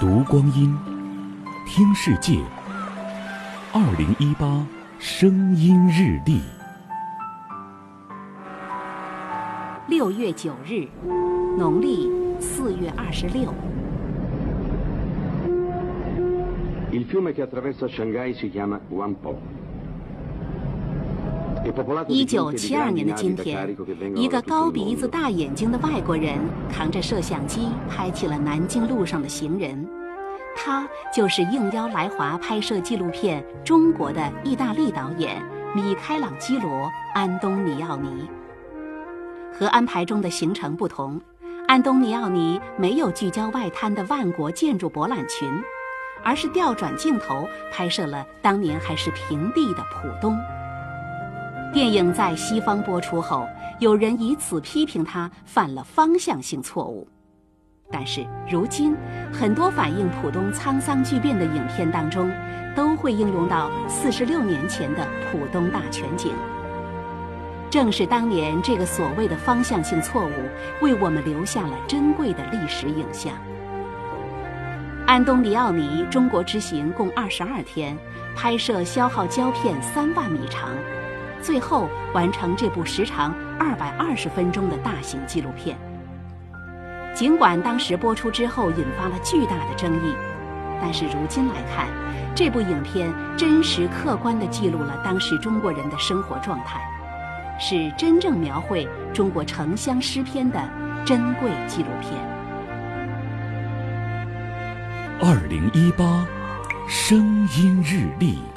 读光阴，听世界。二零一八声音日历，六月九日，农历四月二十六。Il fiume che attraversa Shanghai si chiama Huangpo. 一九七二年的今天一个高鼻子大眼睛的外国人扛着摄像机拍起了南京路上的行人。他就是应邀来华拍摄纪录片中国的意大利导演米开朗基罗·安东尼奥尼。和安排中的行程不同，安东尼奥尼没有聚焦外滩的万国建筑博览群，而是调转镜头拍摄了当年还是平地的浦东。电影在西方播出后，有人以此批评他犯了方向性错误。但是如今，很多反映浦东沧桑巨变的影片当中，都会应用到四十六年前的浦东大全景。正是当年这个所谓的方向性错误，为我们留下了珍贵的历史影像。安东尼奥尼中国之行共二十二天，拍摄消耗胶片三万米长，最后完成这部时长二百二十分钟的大型纪录片。尽管当时播出之后引发了巨大的争议，但是如今来看，这部影片真实客观地记录了当时中国人的生活状态，是真正描绘中国城乡诗篇的珍贵纪录片。二零一八声音日历。